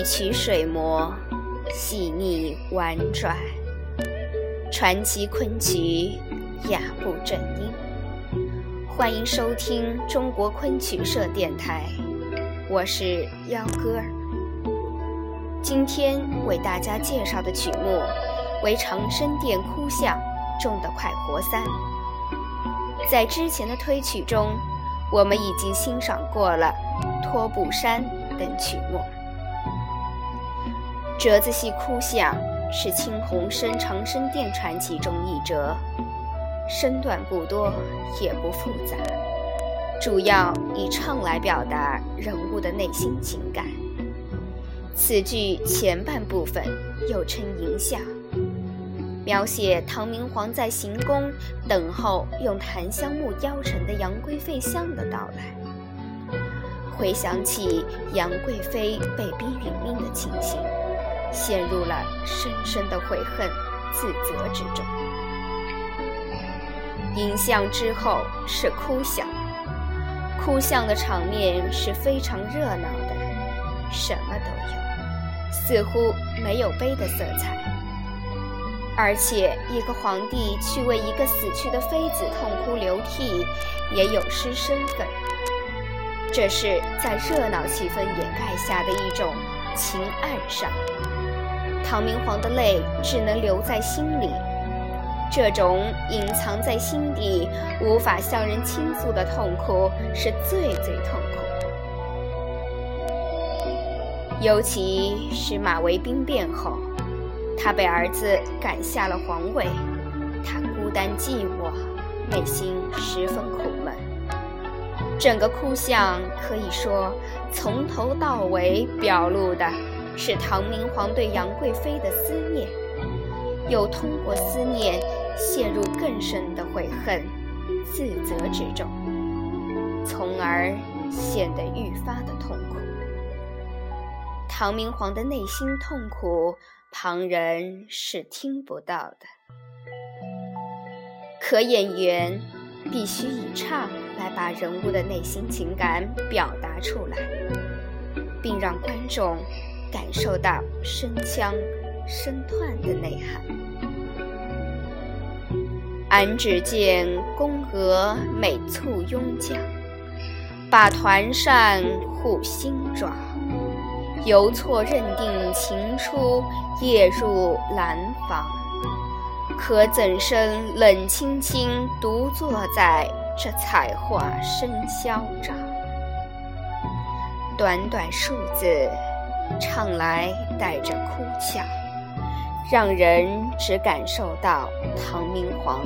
一曲水磨，细腻婉转，传奇昆曲，雅步正音。欢迎收听中国昆曲社电台，我是幺哥。今天为大家介绍的曲目为《长生殿哭相》中的《快活三》。在之前的推曲中，我们已经欣赏过了《托布山》等曲目。折子戏哭相是青红生长生殿传奇中一折，身段不多，也不复杂，主要以唱来表达人物的内心情感。此剧前半部分又称迎相，描写唐明皇在行宫等候用檀香木雕成的杨贵妃像的到来，回想起杨贵妃被逼殒命的情形。陷入了深深的悔恨、自责之中。影像之后是哭相，哭相的场面是非常热闹的，什么都有，似乎没有悲的色彩。而且一个皇帝去为一个死去的妃子痛哭流涕，也有失身份。这是在热闹气氛掩盖下的一种情暗上。唐明皇的泪只能留在心里，这种隐藏在心底、无法向人倾诉的痛苦是最最痛苦的。尤其是马嵬兵变后，他被儿子赶下了皇位，他孤单寂寞，内心十分苦闷。整个哭相可以说从头到尾表露的。是唐明皇对杨贵妃的思念，又通过思念陷入更深的悔恨、自责之中，从而显得愈发的痛苦。唐明皇的内心痛苦，旁人是听不到的，可演员必须以唱来把人物的内心情感表达出来，并让观众。感受到声腔、声断的内涵。俺只见宫娥美簇拥将，把团扇护心爪。犹错认定情出，夜入兰房。可怎生冷清清，独坐在这彩画生嚣张？短短数字。唱来带着哭腔，让人只感受到唐明皇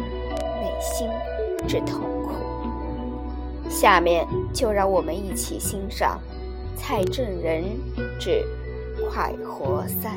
内心之痛苦。下面就让我们一起欣赏蔡振仁之《快活三》。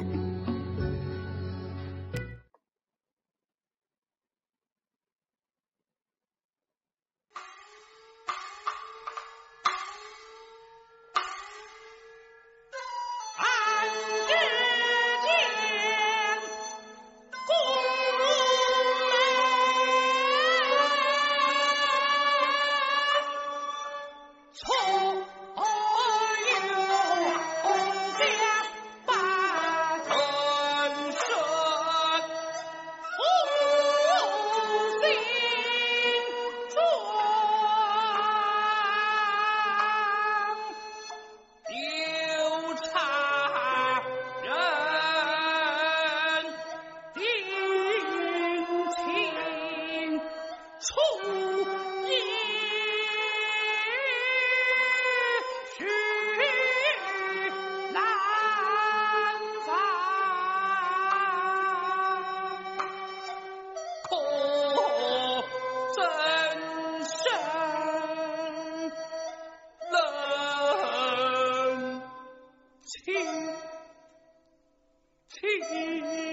嘿嘿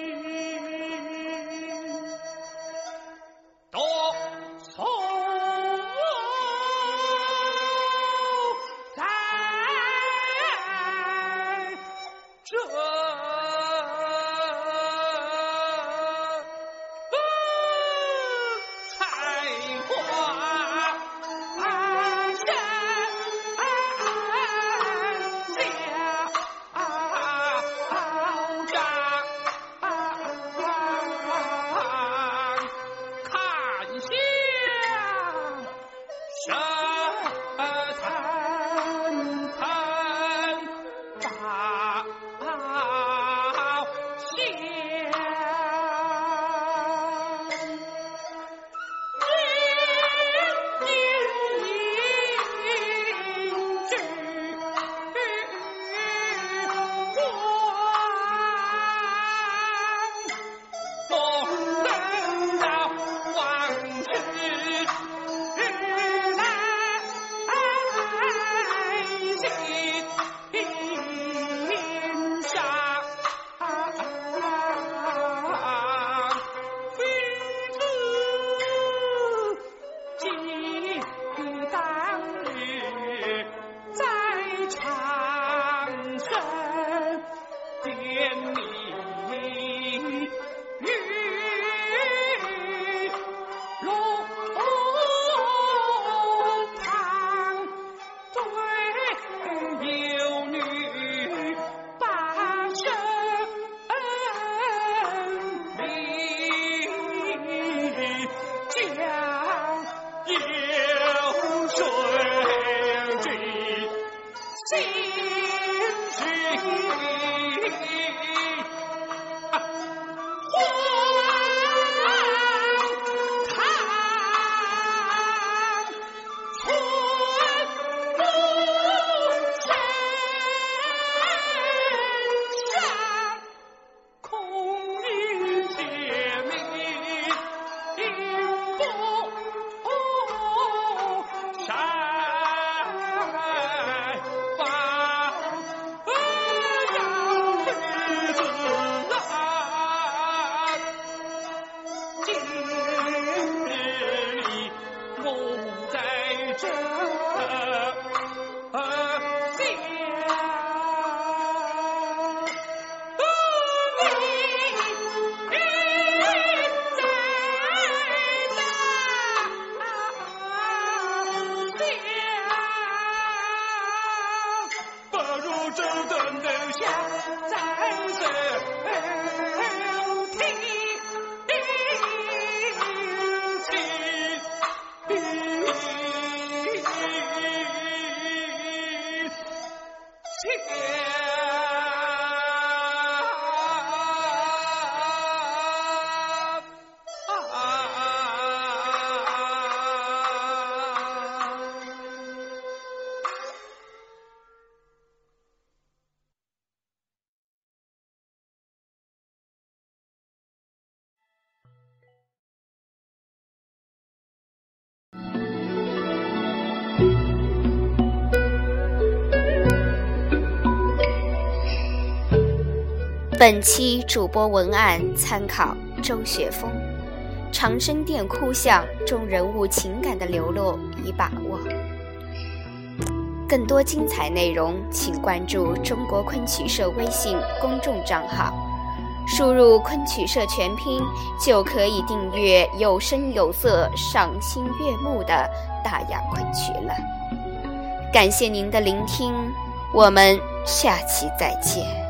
我只的留下在手提的旗。本期主播文案参考周雪峰，长生殿哭像中人物情感的流露已把握。更多精彩内容，请关注中国昆曲社微信公众账号，输入“昆曲社”全拼就可以订阅有声有色、赏心悦目的大雅昆曲了。感谢您的聆听，我们下期再见。